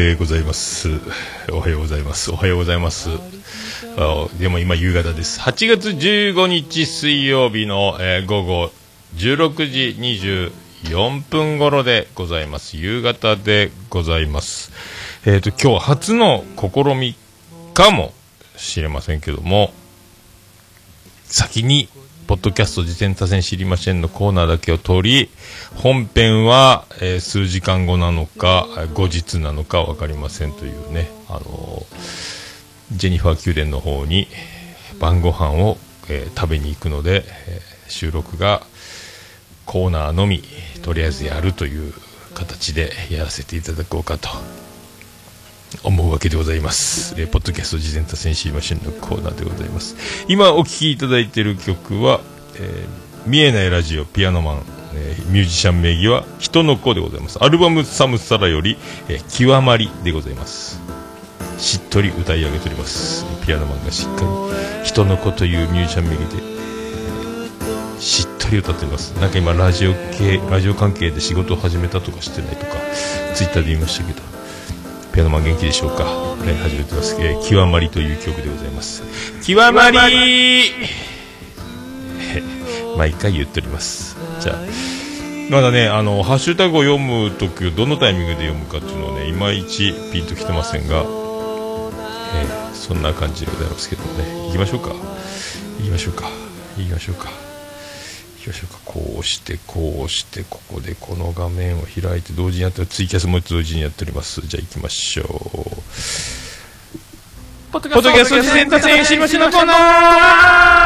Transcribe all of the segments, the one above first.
でございます。おはようございます。おはようございます。あでも今夕方です。8月15日水曜日の、えー午後16時24分頃でございます。夕方でございます。えっ、と今日初の試みかもしれませんけども先にポッドキャスト自転車線知りませんのコーナーだけを通り、本編は、えー数時間後なのか、後日なのか分かりませんというね、あのージェニファー宮殿の方に晩ご飯を、えー食べに行くので、え収録がコーナーのみ、とりあえずやるという形でやらせていただこうかと思うわけでございます。えーポッドキャスト事前多戦知りませんのコーナーでございます。今お聴きいただいている曲は、えー見えないラジオピアノマン、えーミュージシャン名義は人の子でございます。アルバムサムサラより、えー極まりでございます。しっとり歌い上げております。ピアノマンがしっかり人の子というミュージシャン名義で、えーしっとり歌っております。なんか今ラジオ系、ラジオ関係で仕事を始めたとかしてないとか、ツイッターで言いましたけど、ピアノマン元気でしょうか、ね、始めてます、えー、極まりという曲でございます。極まり。毎回言っております。じゃあまだねあのハッシュタグを読むときどのタイミングで読むかっていうのをねいまいちピンときてませんが、えーそんな感じでございますけどね。行きましょうか。行きましょうか。行きましょうか行きましょこうしてこうしてここでこの画面を開いて同時にやってるツイキャスも同時にやっております。じゃあ行きましょう。ポッドキャスト自然達成知りましのコーナー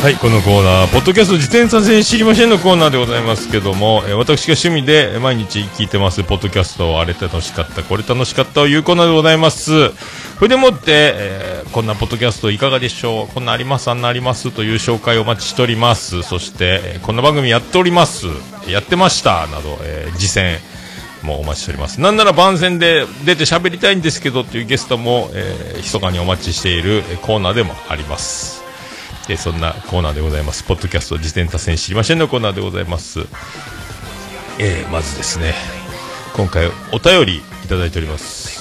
はい、このコーナー、ポッドキャスト自転車線知りませんのコーナーでございますけども、えー私が趣味で毎日聞いてます、ポッドキャストをあれ楽しかった、これ楽しかったをいうコーナーでございます。それでもって、えーこんなポッドキャストいかがでしょう？こんなあります、あんなありますという紹介をお待ちしております。そして、えーこんな番組やっております、やってました、など、えー実践、もお待ちしております。なんなら番宣で出て喋りたいんですけどっていうゲストも、えー、密かにお待ちしているコーナーでもあります。えーそんなコーナーでございます。ポッドキャスト自転多戦知りませんのコーナーでございます。えーまずですね、今回お便りいただいております。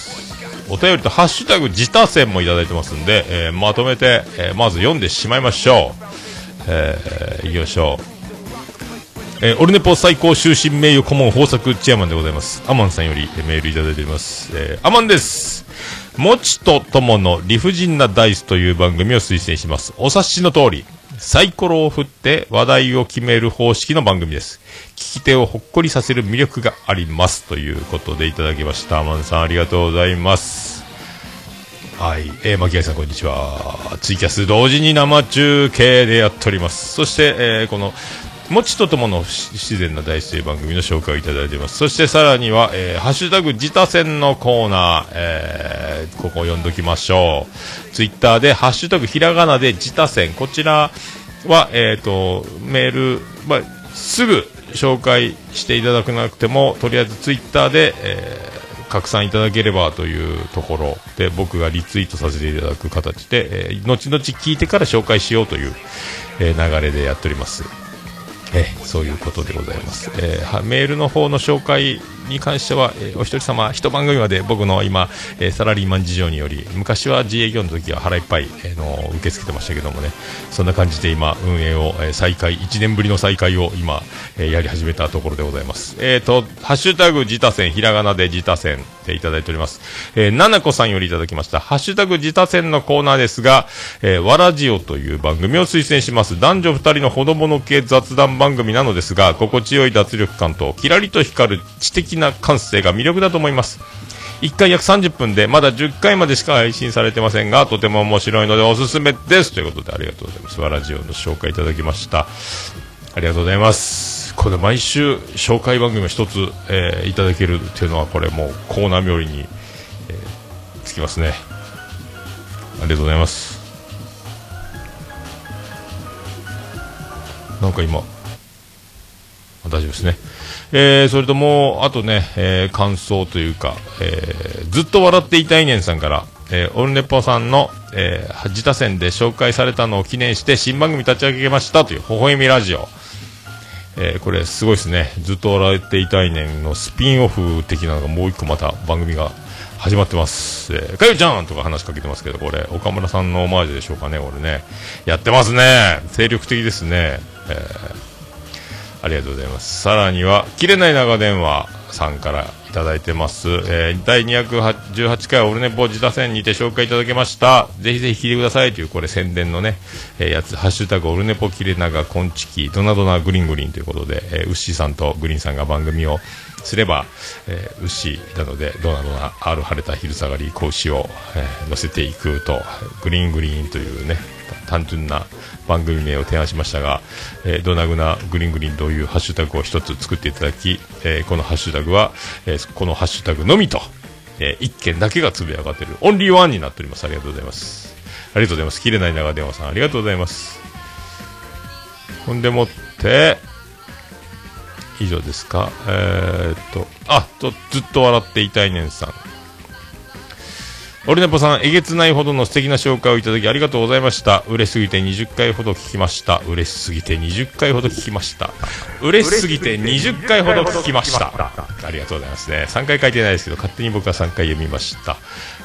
お便りとハッシュタグ自他戦もいただいてますんで、えーまとめて、えーまず読んでしまいましょう。えー、いきましょう。えーオルネポ最高終身名誉顧問豊作チェアマンでございます。アマンさんよりメールいただいております。えーアマンです。もちとともの理不尽なダイスという番組を推薦します。お察しの通り、サイコロを振って話題を決める方式の番組です。聞き手をほっこりさせる魅力があります。ということでいただきました。アマンさんありがとうございます。はい、えー、牧谷さんこんにちは。ツイキャス同時に生中継でやっております。そして、えーこの、もちとともの不自然な大生番組の紹介をいただいています。そしてさらには、えーハッシュタグ自他戦のコーナー、えーここを読んどきましょう。ツイッターで、ハッシュタグひらがなで自他戦、こちらは、えっ、と、メール、まあ、すぐ紹介していただかなくても、とりあえずツイッターで、えー拡散いただければというところで僕がリツイートさせていただく形で、えー後々聞いてから紹介しようという、えー流れでやっております。えーそういうことでございます、えーメールの方の紹介に関しては、えーお一人様一番組まで僕の今、えーサラリーマン事情により昔は自営業の時は腹いっぱい、えーの受け付けてましたけどもね。そんな感じで今運営を、えー再開1年ぶりの再開を今、えーやり始めたところでございます。えっ、とハッシュタグ自他戦ひらがなで自他戦でいただいております、えー、ななこさんよりいただきました。ハッシュタグ自他戦のコーナーですが、えー、わらじおという番組を推薦します。男女2人のほどもの系雑談番組なのですが心地よい脱力感とキラリと光る知的な感性が魅力だと思います。1回約30分でまだ10回までしか配信されてませんがとても面白いのでおすすめです。ということでありがとうございます。わらじおの紹介いただきました。ありがとうございます。これ毎週紹介番組を一つ、えーいただけるっていうのはこれもうコーナー冥利に、えーつきますね。ありがとうございます。なんか今大丈夫ですね。えーそれともうあとね、えー感想というか、えーずっと笑っていたいねんさんからえー、オルネポさんの、えー、自他戦で紹介されたのを記念して新番組立ち上げましたという、微笑みラジオ。えー、これすごいですね。ずっと笑っていたいねんのスピンオフ的なのがもう一個また番組が始まってます。えー、かゆちゃんとか話しかけてますけど、これ、岡村さんのオマージュでしょうかね、俺ね。やってますね。精力的ですね。えー、ありがとうございます。さらには、切れない長電話さんからいただいてます。えー、第218回オルネポ自他戦にて紹介いただきました。ぜひぜひ聞いてくださいという、これ宣伝のね、えー、やつ、ハッシュタグオルネポキレナガコンチキ、ドナドナグリングリンということで、えー、ウッシーさんとグリーンさんが番組をすれば、えー、ウッシーなので、ドナドナ、ある晴れた昼下がり、子牛を、えー、乗せていくと、グリーングリーンというね、単純な番組名を提案しましたが、えー、ドナグナグリングリンというハッシュタグを一つ作っていただき、えー、このハッシュタグは、えー、このハッシュタグのみと、えー、1件だけがつぶやかってる、オンリーワンになっております。ありがとうございます。ありがとうございます。切れない長電話さん、ありがとうございます。ほんでもって、以上ですか。えー、っと、あと、ずっと笑っていたいねんさん。オルネポさん、えげつないほどの素敵な紹介をいただきありがとうございました。嬉しすぎて20回ほど聞きました。嬉しすぎて20回ほど聞きました。嬉しすぎて20回ほど聞きました。ありがとうございますね。3回書いてないですけど、勝手に僕は3回読みました。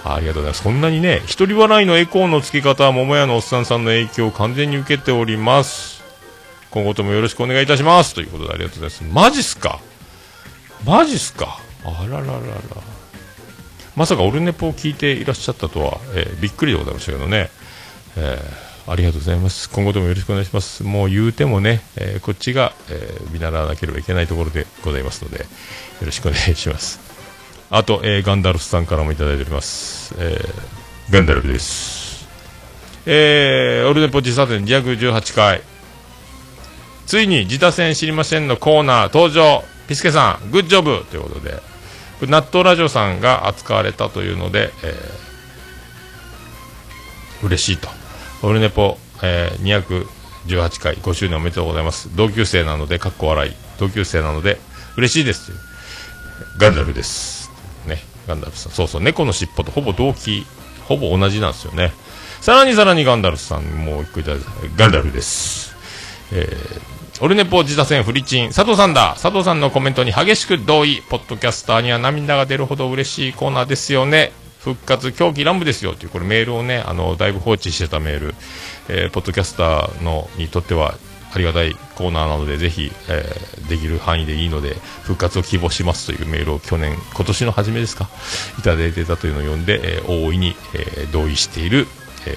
ありがとうございます。そんなにね、一人笑いのエコーの付け方は桃屋のおっさんさんの影響を完全に受けております。今後ともよろしくお願いいたします。ということでありがとうございます。マジっすか？マジっすか？あらららら。まさかオルネポを聞いていらっしゃったとは、えー、びっくりでございましたけどね、えー、ありがとうございます。今後ともよろしくお願いします。もう言うてもね、えー、こっちが、え見習わなければいけないところでございますので、よろしくお願いします。あと、えガンダルフさんからもいただいております。えガンダルフです。えー、オルネポ自殺戦218回。ついに自他戦知りませんのコーナー登場。ピスケさん、グッジョブということで、納豆ラジオさんが扱われたというので、えー、嬉しいと。オルネポ、えー、218回5周年おめでとうございます。同級生なので、かっこ笑い。同級生なので、嬉しいですガンダルです。ね、ガンダルさん。そうそう、猫の尻尾とほぼ同期、ほぼ同じなんですよね。さらにさらにガンダルさん、もう一個いただいて、ガンダルです。えーオルネポ自打線フリチン、佐藤さんだ佐藤さんのコメントに激しく同意。ポッドキャスターには涙が出るほど嬉しいコーナーですよね。復活狂気乱舞ですよっていう、これメールをね、あの、だいぶ放置してたメール、えー、ポッドキャスターの、にとっては、ありがたいコーナーなので、ぜひ、えー、できる範囲でいいので、復活を希望しますというメールを去年、今年の初めですか、いただいてたというのを読んで、えー、大いに、え、同意している、え、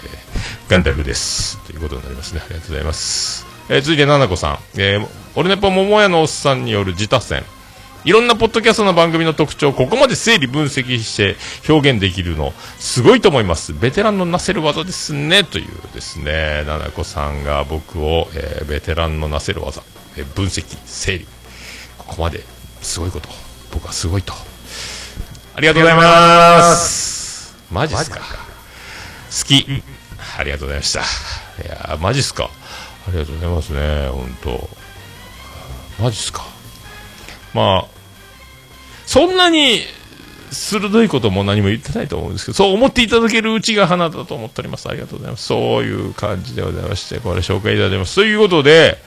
ガンダルです。ということになりますね。ありがとうございます。えー、続いて、ななこさん。えー、オルネポ桃屋のおっさんによる自他戦。いろんなポッドキャストの番組の特徴をここまで整理分析して表現できるの、すごいと思います。ベテランのなせる技ですね。というですね、ななこさんが僕を、えー、ベテランのなせる技、えー、分析、整理。ここまですごいこと。僕はすごいと。ありがとうございます。マジっすか。好き。ありがとうございました。いやマジっすか。ありがとうございますね、本当。マジっすか。まあ、そんなに鋭いことも何も言ってないと思うんですけど、そう思っていただけるうちが花だと思っております。ありがとうございます。そういう感じでございまして、これ紹介いただきます。ということで、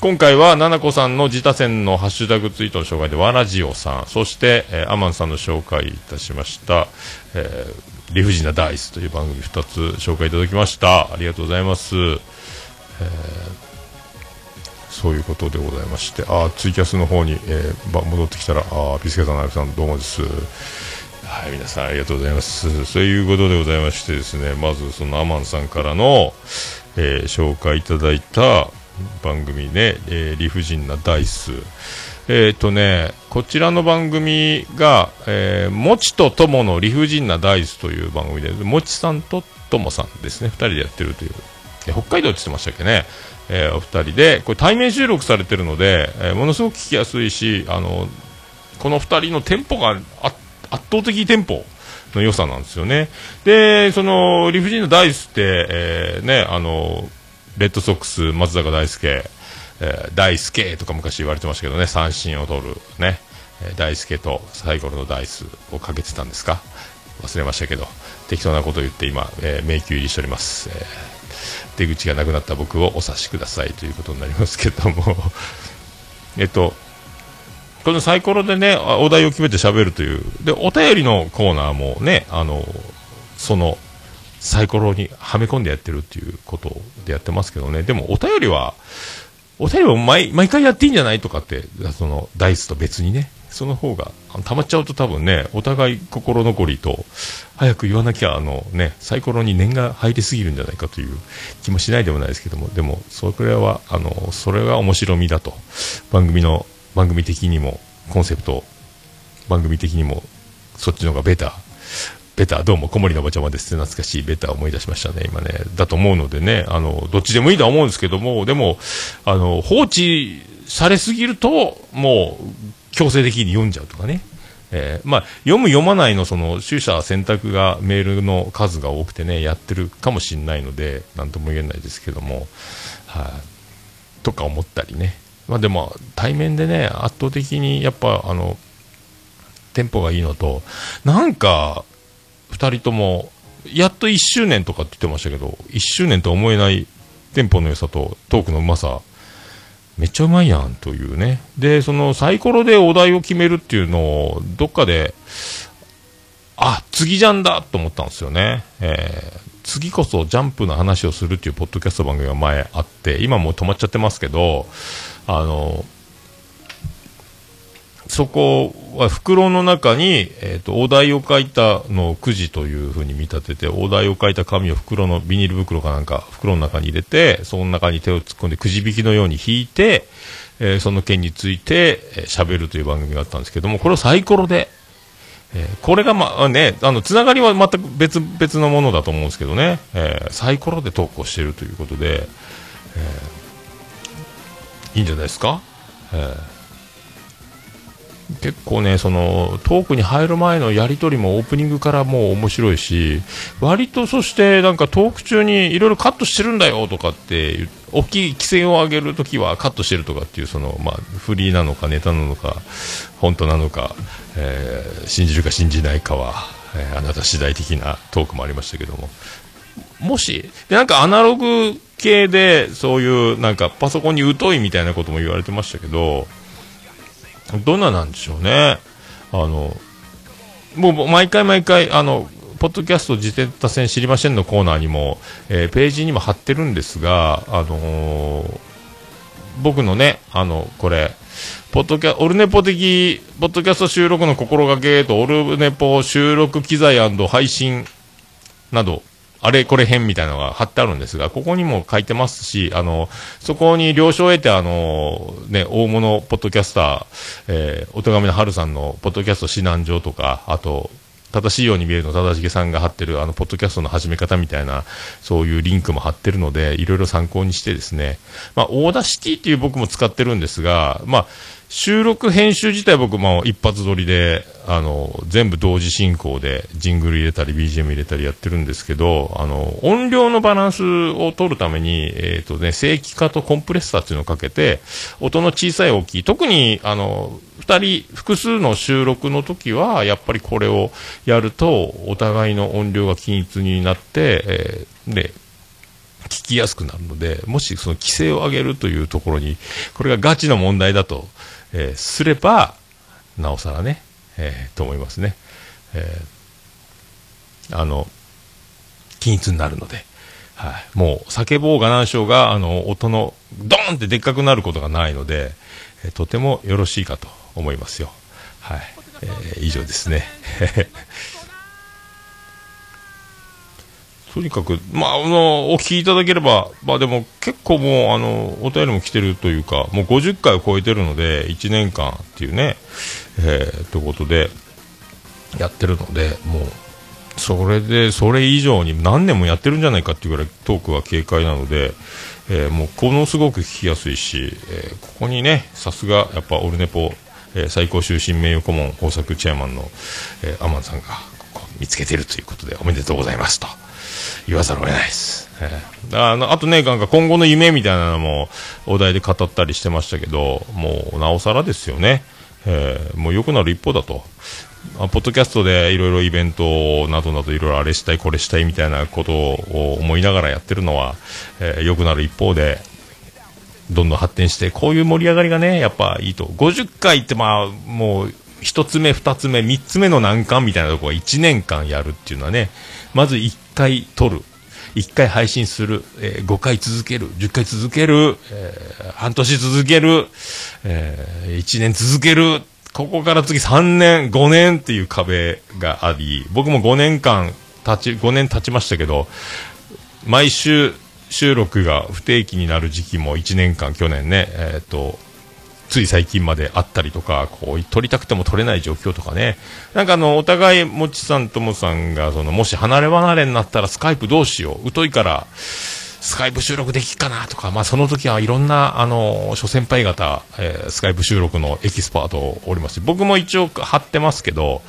今回は、ななこさんの自他戦のハッシュタグツイートの紹介で、わらじおさん、そして、えー、アマンさんの紹介いたしました、えー、理不尽なダイスという番組2つ紹介いただきました。ありがとうございます。ー、そういうことでございましてあツイキャスの方に、えー、戻ってきたらあビスケさんのさんどうもです。はい皆さんありがとうございます。そういうことでございましてですねまずそのアマンさんからの、えー、紹介いただいた番組ね、えー、理不尽なダイス。えっ、ー、とね、こちらの番組が、えー、もちとともの理不尽なダイスという番組で、もちさんとともさんですね、2人でやってるという。北海道って言ってましたっけね、えー、お二人で、これ対面収録されてるので、えー、ものすごく聞きやすいし、あの、この二人のテンポが圧倒的テンポの良さなんですよね。で、その、理不尽のダイスって、えー、ね、あの、レッドソックス、松坂大輔、えー、大輔とか昔言われてましたけどね、三振を取る、ね、えー、大輔とサイコロのダイスをかけてたんですか？忘れましたけど、適当なことを言って今、えー、迷宮入りしております。えー、出口がなくなった僕をお察しくださいということになりますけども えっと、このサイコロでね、お題を決めて喋るという。で、お便りのコーナーもね、あの、その、サイコロにはめ込んでやってるっていうことでやってますけどね。でも、お便りは、お便りは毎毎回やっていいんじゃないとかって、その、ダイスと別にね、その方が、溜まっちゃうと多分ね、お互い心残りと、早く言わなきゃ、あのね、サイコロに念が入りすぎるんじゃないかという気もしないでもないですけども、でも、それは、あの、それが面白みだと、番組の番組的にもコンセプト番組的にもそっちの方がベタ。ーベターどうも小森のおばちゃまです。懐かしいベター思い出しましたね今ね。だと思うのでねあのどっちでもいいとは思うんですけどもでもあの放置されすぎるともう強制的に読んじゃうとかね。えー、まあ、読む読まないのその取捨選択がメールの数が多くてねやってるかもしれないので何とも言えないですけども、はい、あ、とか思ったりね。まあ、でも対面でね圧倒的にやっぱあのテンポがいいのとなんか2人ともやっと1周年とかって言ってましたけど1周年とは思えないテンポの良さとトークのうまさめっちゃうまいやんというね。でそのサイコロでお題を決めるっていうのをどっかであ次じゃんだと思ったんですよね、えー、次こそジャンプの話をするっていうポッドキャスト番組が前あって今もう止まっちゃってますけどあのそこは袋の中に、えーと、お題を書いたのをくじというふうに見立ててお題を書いた紙を袋のビニール袋かなんか袋の中に入れてその中に手を突っ込んでくじ引きのように引いて、えー、その件について喋、えー、るという番組があったんですけどもこれをサイコロで、えー、これがまあねあのつながりは全く別別のものだと思うんですけどね、えサイコロで投稿しているということで、えいいんじゃないですか、えー、結構ねそのトークに入る前のやり取りもオープニングからもう面白いし割とそしてなんかトーク中にいろいろカットしてるんだよとかって大きい規制を上げるときはカットしてるとかっていうその、まあ、フリーなのかネタなのか本当なのか、えー、信じるか信じないかは、えー、あなた次第的なトークもありましたけども。もしでなんかアナログ系で、そういうなんかパソコンに疎いみたいなことも言われてましたけど、どんななんでしょうね。あの、もう毎回毎回、あの、ポッドキャスト自転車線知りませんのコーナーにも、えー、ページにも貼ってるんですが、あのー、僕のね、あの、これ、ポッドキャ、オルネポ的、ポッドキャスト収録の心がけと、オルネポ収録機材配信など、あれこれ編みたいなのが貼ってあるんですが、ここにも書いてますし、あの、そこに了承を得て、あの、ね、大物ポッドキャスター、えー、お手紙の春さんのポッドキャスト指南所とか、あと、正しいように見えるの正しげさんが貼ってるあのポッドキャストの始め方みたいなそういうリンクも貼ってるのでいろいろ参考にしてですね。まあ Audacity っていう僕も使ってるんですがまあ収録編集自体僕も一発撮りで、あの、全部同時進行でジングル入れたり BGM 入れたりやってるんですけど、あの、音量のバランスを取るために、えっ、ー、とね、正規化とコンプレッサーっていうのをかけて、音の小さい大きい、特に、あの、二人、複数の収録の時は、やっぱりこれをやると、お互いの音量が均一になって、えー、で、聞きやすくなるので、もしその規制を上げるというところに、これがガチの問題だと、えー、すれば、なおさらね、えー、と思いますね。え、あの、均一になるので、はい、もう叫ぼうが何しようが、あの、音のドーンってでっかくなることがないので、え、とてもよろしいかと思いますよ。はい。えー、以上ですね。とにかく、まあ、あの、お聞きいただければ、まあでも結構もう、あの、お便りも来てるというか、もう50回を超えてるので、1年間っていうね、えー、ということで、やってるので、もう、それで、それ以上に何年もやってるんじゃないかっていうぐらいトークは軽快なので、えー、もう、ものすごく聞きやすいし、えー、ここにね、さすが、やっぱ、オルネポ、えー、最高終身名誉顧問豊作チェアマンの、えー、アマンさんが、見つけてるということで、おめでとうございますと。言わざるを得ないです。えー、あのあとね、なんか今後の夢みたいなのもお題で語ったりしてましたけど、もうなおさらですよね。えー、もう良くなる一方だと。ポッドキャストでいろいろイベントなどなどいろいろあれしたいこれしたいみたいなことを思いながらやってるのは、えー、良くなる一方で、どんどん発展して、こういう盛り上がりがね、やっぱいいと。50回ってまあ、もう、一つ目、二つ目、三つ目の難関みたいなところは1年間やるっていうのはね、まず1回撮る。1回配信する、えー、5回続ける、10回続ける、えー、半年続ける、えー、1年続ける、ここから次3年、5年っていう壁があり、僕も5年間経ち、5年経ちましたけど、毎週収録が不定期になる時期も1年間、去年ね、え、ー、と、つい最近まであったりとか、こう、撮りたくても撮れない状況とかね。なんかあの、お互い、もちさんともさんが、その、もし離れ離れになったらスカイプどうしよう。疎いから、スカイプ収録できっかなとか、まあその時はいろんな、あの、諸先輩方、えー、スカイプ収録のエキスパートおります僕も一応貼ってますけど、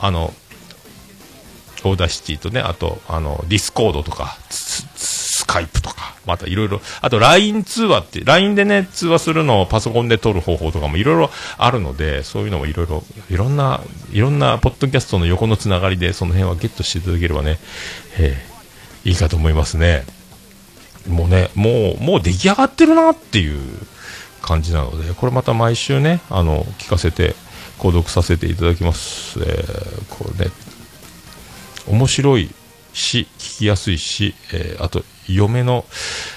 あの、 Audacity とね、あと、あの、 Discord とか、 Skype とか、またいろいろ、あと LINE 通話って、LINE でね、通話するのをパソコンで撮る方法とかもいろいろあるので、そういうのもいろいろ、いろんな、いろんなポッドキャストの横のつながりで、その辺はゲットしていただければね、えー、いいかと思いますね。もうね、もう、もう出来上がってるなっていう感じなので、これまた毎週ね、あの、聞かせて、購読させていただきます。えー、これね、面白いし、聞きやすいし、えー、あと、嫁の、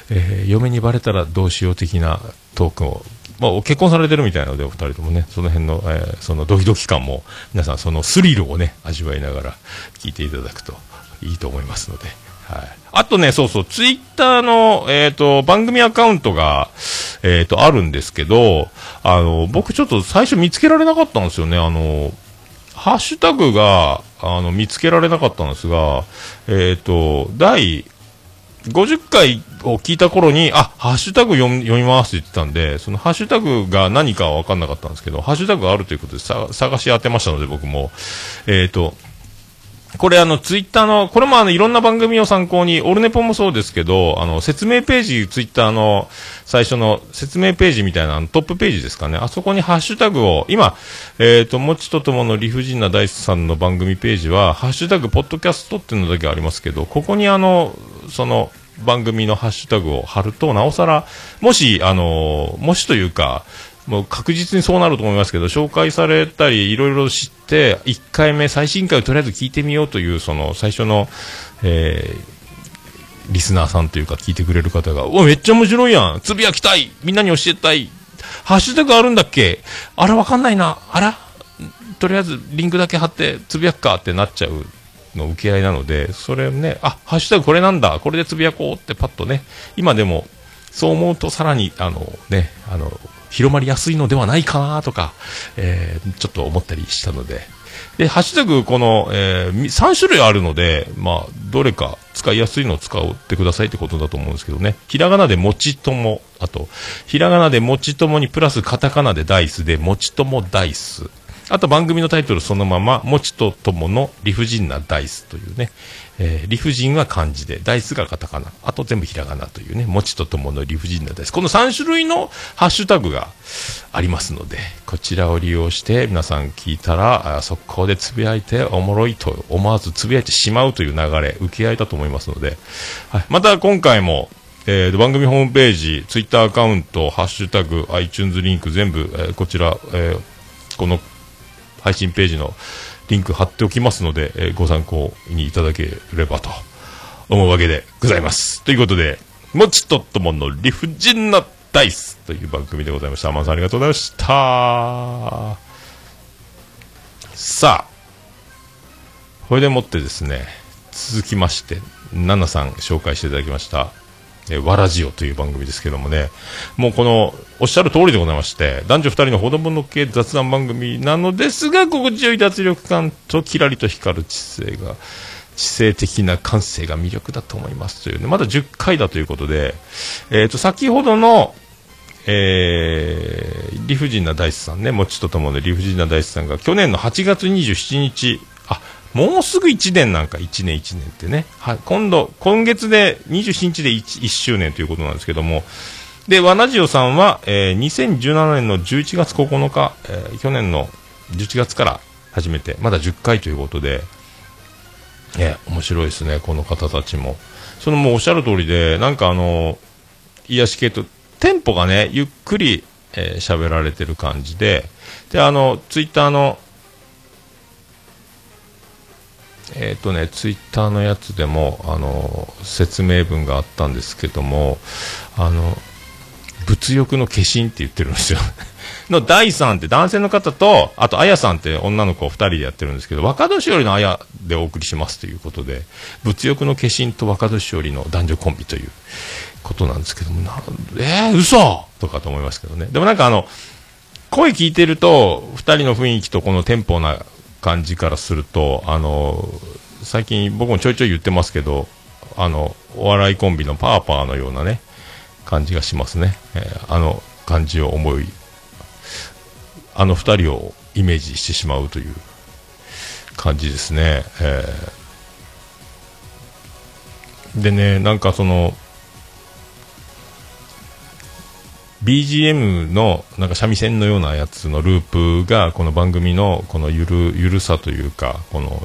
えー、嫁にバレたらどうしよう的なトークを、まあ、結婚されてるみたいなので、お二人ともね、その辺の、えー、そのドキドキ感も、皆さんそのスリルをね、味わいながら聞いていただくといいと思いますので、はい。あとね、そうそう、ツイッターの、えっ、ー、と、番組アカウントが、えっ、ー、と、あるんですけど、あの、僕ちょっと最初見つけられなかったんですよね。あの、ハッシュタグが、あの、見つけられなかったんですが、えっ、ー、と、第50回を聞いた頃に、あ、ハッシュタグ読みますって言ってたんで、そのハッシュタグが何かは分かんなかったんですけど、ハッシュタグがあるということで探し当てましたので、僕も。えっ、ー、と、これあの、ツイッターの、これもあの、いろんな番組を参考に、オルネポもそうですけど、あの、説明ページ、ツイッターの最初の説明ページみたいなトップページですかね。あそこにハッシュタグを、今、えっ、ー、と、もちとともの理不尽な大スさんの番組ページは、ハッシュタグ、ポッドキャストっていうのだけありますけど、ここにあの、その、番組のハッシュタグを貼ると、なおさら、もし、あの、もしというか、もう確実にそうなると思いますけど、紹介されたり、いろいろ知って、1回目、最新回をとりあえず聞いてみようという、その、最初の、えー、リスナーさんというか聞いてくれる方が、おめっちゃ面白いやん。つぶやきたい。みんなに教えたい。ハッシュタグあるんだっけ。あれわかんないな。あら。とりあえずリンクだけ貼ってつぶやくかってなっちゃうの受け合いなので、それね、あ、ハッシュタグこれなんだ。これでつぶやこうってパッとね、今でもそう思うとさらに、あのね、あの、広まりやすいのではないかなとか、えー、ちょっと思ったりしたので、で、ハッシュタグ、この、えー、3種類あるので、まあ、どれか使いやすいのを使ってくださいってことだと思うんですけどね。ひらがなでもちとも、あと、ひらがなでもちともにプラスカタカナでダイスで、もちともダイス。あと番組のタイトルそのまま、もちとともの理不尽なダイスというね、えー、理不尽は漢字で、ダイスがカタカナ、あと全部ひらがなというね、もちとともの理不尽なダイス。この3種類のハッシュタグがありますので、こちらを利用して皆さん聞いたら、速攻でつぶやいておもろいと思わずつぶやいてしまうという流れ、受け合いだと思いますので、はい、また今回も、えー、番組ホームページ、ツイッターアカウント、ハッシュタグ、iTunes リンク全部、えー、こちら、えー、この配信ページのリンク貼っておきますので、えー、ご参考にいただければと思うわけでございます。ということで、もちとっともの理不尽なダイスという番組でございました。アマンさんありがとうございました。さあ、これでもってですね、続きまして、ナナさん紹介していただきました。えわらじおという番組ですけどもね、もうこの、おっしゃる通りでございまして、男女二人の子供の系雑談番組なのですが、心地よい脱力感とキラリと光る知性が、知性的な感性が魅力だと思いますというね、まだ10回だということで、えっ、ー、と、先ほどの、えー、理不尽な大師さんね、もちとともで理不尽な大師さんが去年の8月27日、もうすぐ1年なんか、1年1年ってね。はい、今度、今月で27日で 1, 1周年ということなんですけども、で、ワナジオさんは、えー、2017年の11月9日、えー、去年の11月から、初めて。まだ10回ということで、ね、面白いですね、この方たちも。そのもうおっしゃる通りで、なんかあの、癒し系と、テンポがね、ゆっくり、えー、喋られてる感じで、で、あの、ツイッターの、え、ー、とね、ツイッターのやつでも、あの、説明文があったんですけども、あの、物欲の化身って言ってるんですよ。の第3って男性の方と、あと、あやさんって女の子2人でやってるんですけど、若年寄りのあやでお送りしますということで、物欲の化身と若年寄りの男女コンビということなんですけども、なえー、嘘とかと思いますけどね。でもなんかあの、声聞いてると、2人の雰囲気とこのテンポな感じからすると、あの、最近僕もちょいちょい言ってますけど、あの、お笑いコンビのパーパーのようなね、感じがしますね。えー、あの感じを思い、あの2人をイメージしてしまうという感じですね。えー、でね、なんかその、BGM のなんか三味線のようなやつのループがこの番組のこのゆるゆるさというかこの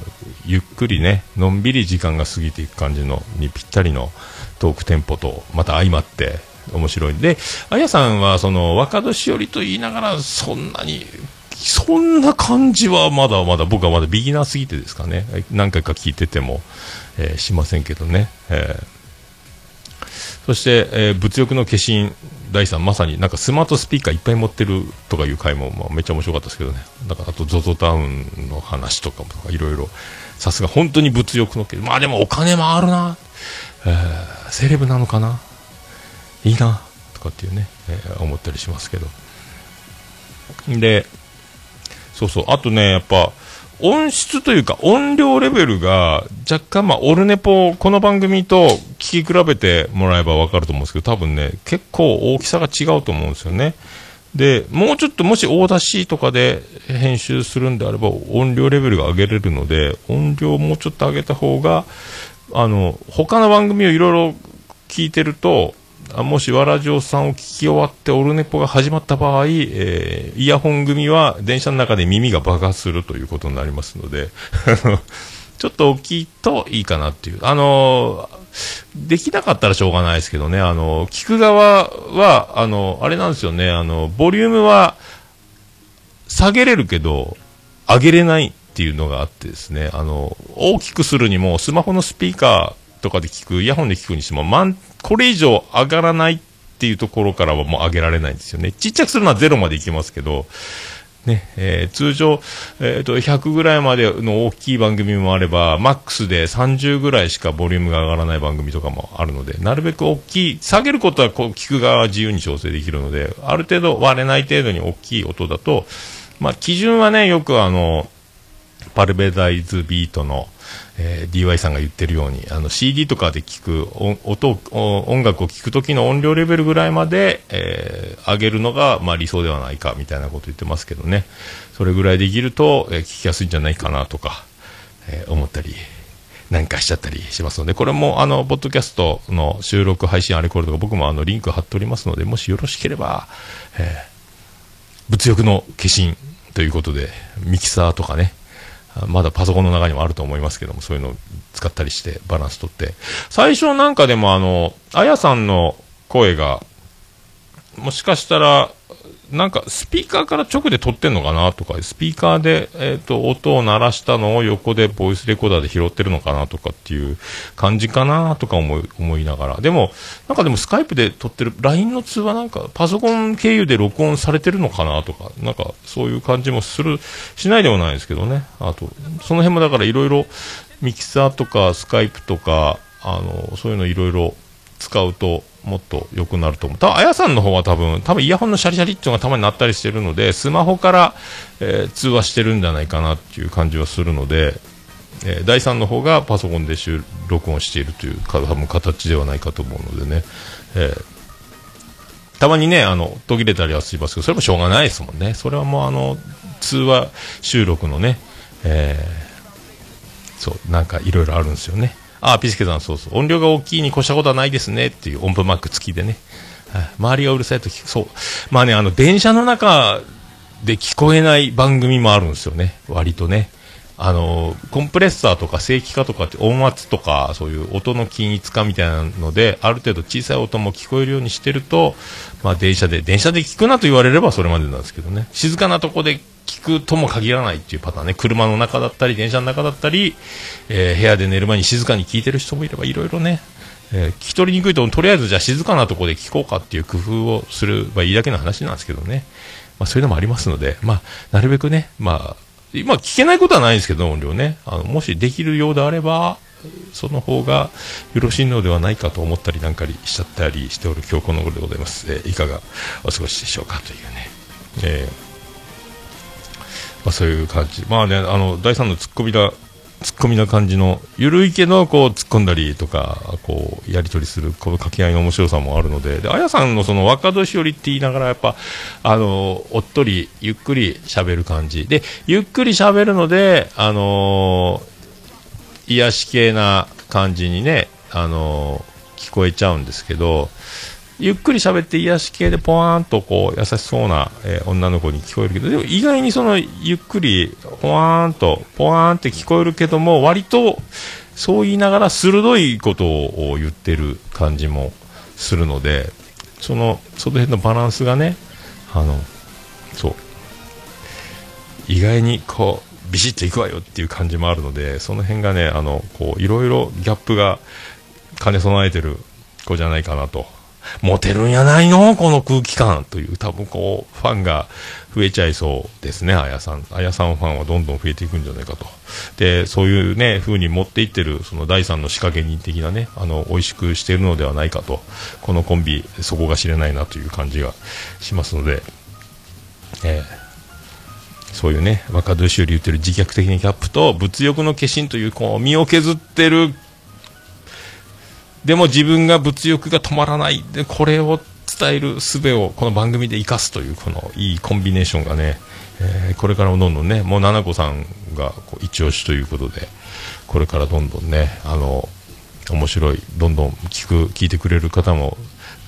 ゆっくりねのんびり時間が過ぎていく感じのにぴったりのトークテンポとまた相まって面白い。であやさんはその若年寄りと言いながらそんなにそんな感じはまだまだ僕はまだビギナーすぎてですかね。何回か聞いてても、えー、しませんけどね、えー、そして、えー、物欲の化身第3まさになんかスマートスピーカーいっぱい持ってるとかいう回も、まあ、めっちゃ面白かったですけどね。だからあと ZOZO タウンの話とかもいろいろ。さすが本当に物欲のまあでもお金もあるな、えー、セレブなのかな。いいな。とかっていうね、えー、思ったりしますけど。でそうそう。あとねやっぱ音質というか音量レベルが若干、まあ、オルネポ、この番組と聞き比べてもらえば分かると思うんですけど、多分ね、結構大きさが違うと思うんですよね。で、もうちょっともし大出しとかで編集するんであれば音量レベルが上げれるので、音量をもうちょっと上げた方が、あの、他の番組をいろいろ聞いてると、もしわらじおさんを聞き終わってオルネポが始まった場合、えー、イヤホン組は電車の中で耳が爆発するということになりますので ちょっと大きいといいかなっていう。あの、できなかったらしょうがないですけどね、あの、聞く側は、あの、あれなんですよね、あの、ボリュームは下げれるけど、上げれないっていうのがあってですね、あの、大きくするにもスマホのスピーカーとかで聞く、イヤホンで聞くにしても、これ以上上がらないっていうところからはもう上げられないんですよね。ちっちゃくするのはゼロまでいきますけど、ね、えー、通常、えっ、ー、と、100ぐらいまでの大きい番組もあれば、マックスで30ぐらいしかボリュームが上がらない番組とかもあるので、なるべく大きい、下げることはこう聞く側は自由に調整できるので、ある程度割れない程度に大きい音だと、まあ、基準はね、よくあの、パルベダイズビートの、えー、DY さんが言ってるようにあの CD とかで聞く音音楽を聴く時の音量レベルぐらいまで、えー、上げるのが、まあ、理想ではないかみたいなこと言ってますけどね。それぐらいできると、えー、聞きやすいんじゃないかなとか、え、思ったりなんかしちゃったりしますので。これもあのポッドキャストの収録配信あれこれとか僕もあのリンク貼っておりますのでもしよろしければ、え、物欲の化身ということでミキサーとかねまだパソコンの中にもあると思いますけども、そういうのを使ったりしてバランスとって。最初なんかでもあの、あやさんの声が、もしかしたら、なんかスピーカーから直で撮ってんのかなとか、スピーカーで、え、ー、と、音を鳴らしたのを横でボイスレコーダーで拾ってるのかなとかっていう感じかなとか思い、思いながら。でも、なんかでもスカイプで撮ってる、LINE の通話なんかパソコン経由で録音されてるのかなとか、なんかそういう感じもする、しないでもないですけどね。あと、その辺もだからいろいろミキサーとかスカイプとか、あの、そういうのいろいろ使うと、もっと良くなると思う。たあやさんの方は多分、多分イヤホンのシャリシャリっていうのがたまになったりしてるので、スマホから、えー、通話してるんじゃないかなっていう感じはするので、えー、第3の方がパソコンで収録音しているという多分形ではないかと思うのでね、えー、たまにね、あの、途切れたりはしますけど、それもしょうがないですもんね。それはもうあの、通話収録のね、え、そう、なんかいろいろあるんですよね。ああ、ピスケさん、そうそう。音量が大きいに越したことはないですねっていう音符マーク付きでね。周りがうるさいと聞く。そう。まあね、あの、電車の中で聞こえない番組もあるんですよね、割とね。あの、コンプレッサーとか正規化とかって音圧とかそういう音の均一化みたいなので、ある程度小さい音も聞こえるようにしてると、まあ電車で、電車で聞くなと言われればそれまでなんですけどね、静かなとこで聞くとも限らないっていうパターンね、車の中だったり、電車の中だったり、えー、部屋で寝る前に静かに聞いてる人もいればいろいろね、えー、聞き取りにくいと、とりあえずじゃあ静かなとこで聞こうかっていう工夫をすればいいだけの話なんですけどね。まあそういうのもありますので、まあ、なるべくね、まあ、今聞けないことはないんですけど、音量ね。あの、もしできるようであれば、その方がよろしいのではないかと思ったりなんかりしちゃったりしておる今日この頃でございます。えー、いかがお過ごしでしょうかというね。えー、まあ、そういう感じ。まあね、あの、第3のツッコミだツッコミな感じの、ゆるいけど、こう、突っ込んだりとか、こう、やり取りする、この掛け合いの面白さもあるので、で、あやさんのその、若年寄りって言いながら、やっぱ、あの、おっとり、ゆっくり喋る感じ。で、ゆっくり喋るので、あの、癒し系な感じにね、あの、聞こえちゃうんですけど、ゆっくり喋って癒し系でポワーンとこう優しそうな、えー、女の子に聞こえるけど、でも意外にそのゆっくりポワーンと、ポワーンって聞こえるけども、割とそう言いながら鋭いことを言ってる感じもするので、その、その辺のバランスがね、あの、そう、意外にこう、ビシッといくわよっていう感じもあるので、その辺がね、あの、こう、いろいろギャップが兼ね備えてる子じゃないかなとモテるんやないの？この空気感という、多分こう、ファンが増えちゃいそうですね、あやさん。あやさんファンはどんどん増えていくんじゃないかと。で、そういうね、風に持っていってる、その第三の仕掛け人的なね、あの、美味しくしているのではないかと。このコンビ、そこが知れないなという感じがしますので、えーそういうね、若年寄り言ってる自虐的なキャップと、物欲の化身という、こう、身を削ってるでも自分が物欲が止まらない。でこれを伝える術をこの番組で生かすというこのいいコンビネーションがね、えー、これからもどんどんねもう七子さんがこう一押しということでこれからどんどんねあの面白いどんどん聞く聞いてくれる方も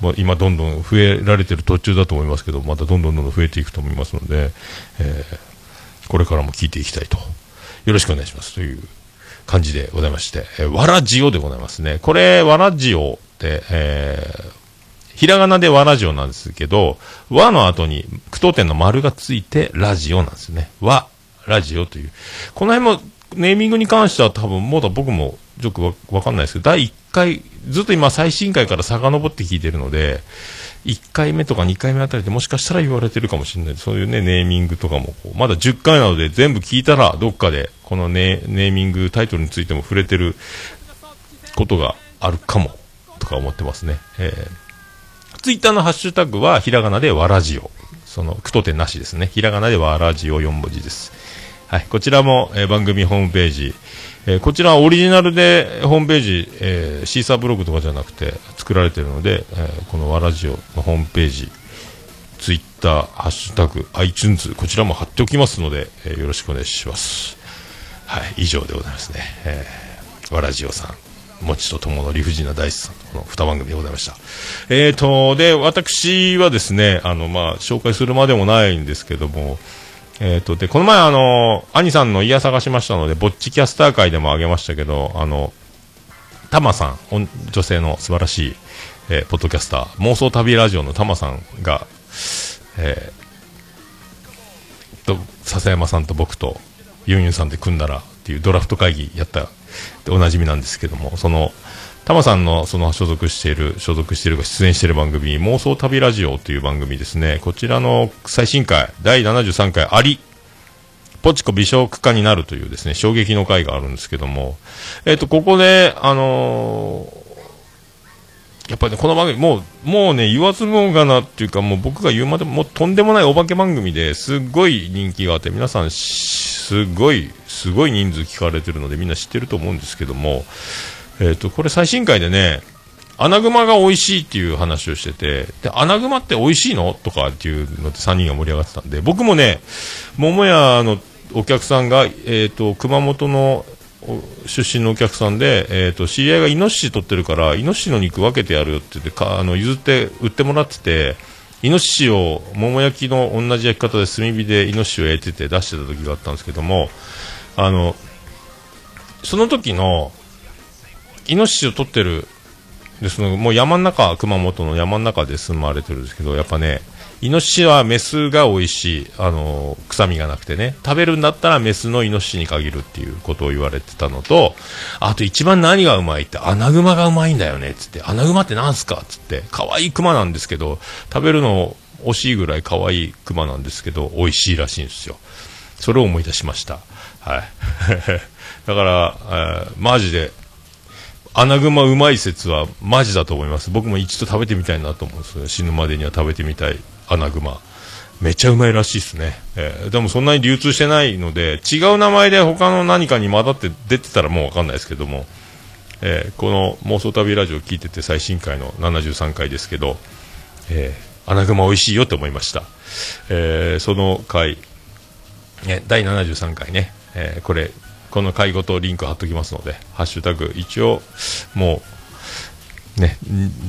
もう今どんどん増えられてる途中だと思いますけどまたどんどんどんどん増えていくと思いますので、えー、これからも聞いていきたいと。よろしくお願いします。という感じでございまして、えー、わらじおでございますね。これ、わらじおって、えー、ひらがなでわらじおなんですけど、和の後に句読点の丸がついてラジオなんですね。和、ラジオという。この辺も、ネーミングに関しては多分、まだ僕もよくわわかんないですけど、第1回、ずっと今最新回から遡って聞いてるので、1回目とか2回目あたりでもしかしたら言われてるかもしれない。そういうね、ネーミングとかも、まだ10回なので全部聞いたら、どっかで、このネネーミング、タイトルについても触れてることがあるかも、とか思ってますね。えー、ツイッターのハッシュタグは、ひらがなでわらじお。その、句読点なしですね。ひらがなでわらじお4文字です。はい、こちらも、えー、番組ホームページ、えー、こちらはオリジナルでホームページ、えー、シーサーブログとかじゃなくて作られているので、えー、このわラジオのホームページ、ツイッター、ハッシュタグ、iTunes、こちらも貼っておきますので、えよろしくお願いします。はい、以上でございますね。えー、わラジオさん、もちとともの理不尽な大地さんとの2番組でございました。えーと、で、私はですね、あの、まあ、紹介するまでもないんですけども、えっ、ー、と、で、この前あの、兄さんの家探しましたので、ぼっちキャスター会でもあげましたけど、あの、タマさん、女性の素晴らしい、えー、ポッドキャスター、妄想旅ラジオのタマさんが、えー、と、笹山さんと僕とユンユンさんで組んだらっていうドラフト会議やったでおなじみなんですけども、その、タマさんのその所属している、所属しているか出演している番組、妄想旅ラジオという番組ですね。こちらの最新回、第73回、あり、ポチコ美少区間になるというですね、衝撃の回があるんですけども、えっ、ー、と、ここで、あのー、やっぱりね、この番組、もう、もうね、言わずもがなっていうか、もう僕が言うまでも、もうとんでもないお化け番組ですっごい人気があって、皆さん、すごい、すごい人数聞かれてるので、みんな知ってると思うんですけども、えっ、ー、と、これ最新回でね、アナグマが美味しいっていう話をしてて、で、アナグマって美味しいの？とかっていうので3人が盛り上がってたんで、僕もね、桃屋のお客さんが、えっ、ー、と、熊本の出身のお客さんで、えっ、ー、と、知り合いがイノシシ取ってるから、イノシシの肉分けてやるよって言って、かあの、譲って売ってもらってて、イノシシを、桃焼きの同じ焼き方で炭火でイノシシを焼いてて出してた時があったんですけども、あの、その時の、イノシシを取ってる、で、その、もう山の中、熊本の山の中で住まれてるんですけど、やっぱね、イノシシはメスが美味しい、あの臭みがなくてね、食べるんだったらメスのイノシシに限るっていうことを言われてたのと、あと一番何がうまいって、アナグマがうまいんだよね、つって、アナグマって何すかっつって、可愛いクマなんですけど、食べるの惜しいぐらい可愛いクマなんですけど、美味しいらしいんですよ。それを思い出しました。はい。だから、えー、マジで、アナグマうまい説はマジだと思います。僕も一度食べてみたいなと思うんです死ぬまでには食べてみたいアナグマ。めちゃうまいらしいですね。えー、でもそんなに流通してないので、違う名前で他の何かに混ざって出てたらもうわかんないですけども、えー、この妄想旅ラジオ聞いてて最新回の73回ですけど、えー、アナグマ美味しいよって思いました。えー、その回、ね、第73回ね、えー、これ、この回ごとリンク貼っときますので、ハッシュタグ、一応、もう、ね、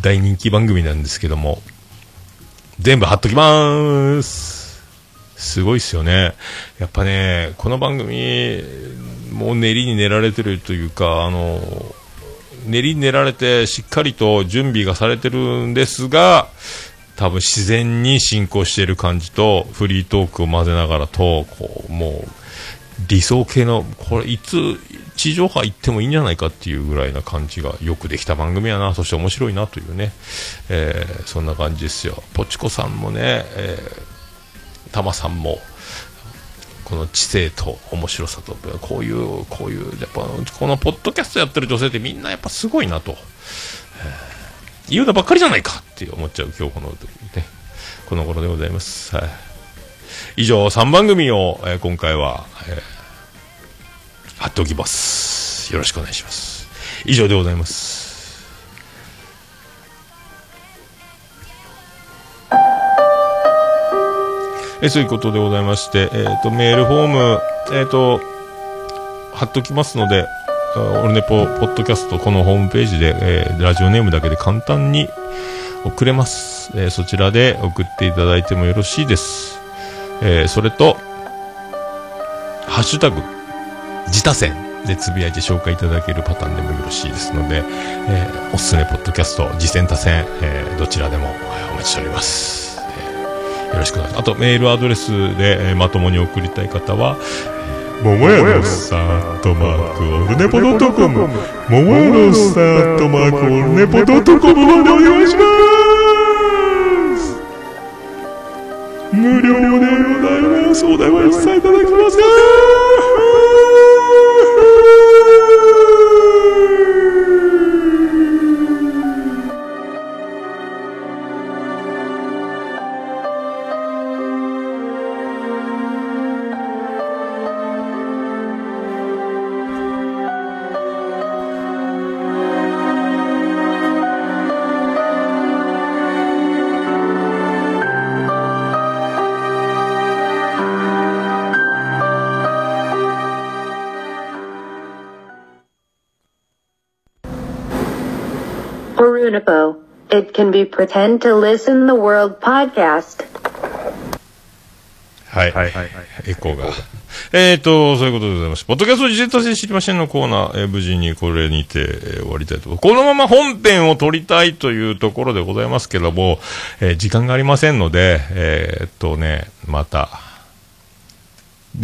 大人気番組なんですけども、全部貼っときまーす。すごいっすよね。やっぱね、この番組、もう練りに練られてるというか、あの、練りに練られてしっかりと準備がされてるんですが、多分自然に進行している感じと、フリートークを混ぜながらと、こう、もう、理想系の、これいつ地上波行ってもいいんじゃないかっていうぐらいな感じがよくできた番組やな、そして面白いなというね、えー、そんな感じですよ。ポチコさんもね、えー、タマさんも、この知性と面白さと、こういう、こういう、やっぱ、このポッドキャストやってる女性ってみんなやっぱすごいなと、えー、言うのばっかりじゃないかって思っちゃう今日この、ね、この頃でございます。はい。以上、3番組を、えー、今回は、えー貼っておきます。よろしくお願いします。以上でございます。えそういうことでございまして、えっ、ー、と、メールフォーム、えっ、ー、と、貼っておきますので、オルネポ、ポッドキャスト、このホームページで、えー、ラジオネームだけで簡単に送れます。え、そちらで送っていただいてもよろしいです。えー、それと、ハッシュタグ、自他戦でつぶやいて紹介いただけるパターンでもよろしいですので、えー、おすすめポッドキャスト、自戦他戦、えー、どちらでもお待ちしております。えー、よろしくお願いします。あと、メールアドレスで、えー、まともに送りたい方は、ももやのさんとマークオルネポドットコム、ももやのさんとマークオルネポドットコムまでお願いしますお題は一切いただきません。Unipo. It can be pretend to listen the world podcast. はい。はい。エコーが。えっ、と、そういうことでございます。ポッドキャスト自転車知りませんのコーナー、えー、無事にこれにて、えー、終わりたいとこのまま本編を撮りたいというところでございますけども、えー、時間がありませんので、えー、っとね、また、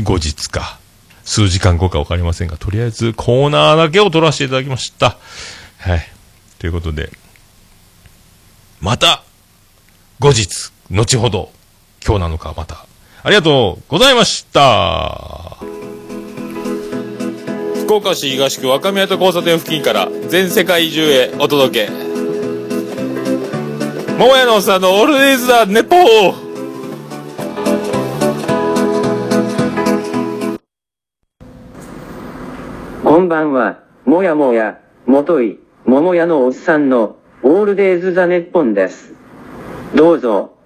後日か、数時間後かわかりませんが、とりあえずコーナーだけを撮らせていただきました。はい。ということで、また、後日、後ほど、今日なのかまた。ありがとうございました。福岡市東区若宮と交差点付近から全世界中へお届け。桃屋のおっさんのオールディーズ・ザ・ネポー。こんばんは、もやもや、もとい、桃屋のおっさんのオールデイズ・ザ・ネッポンです。どうぞ。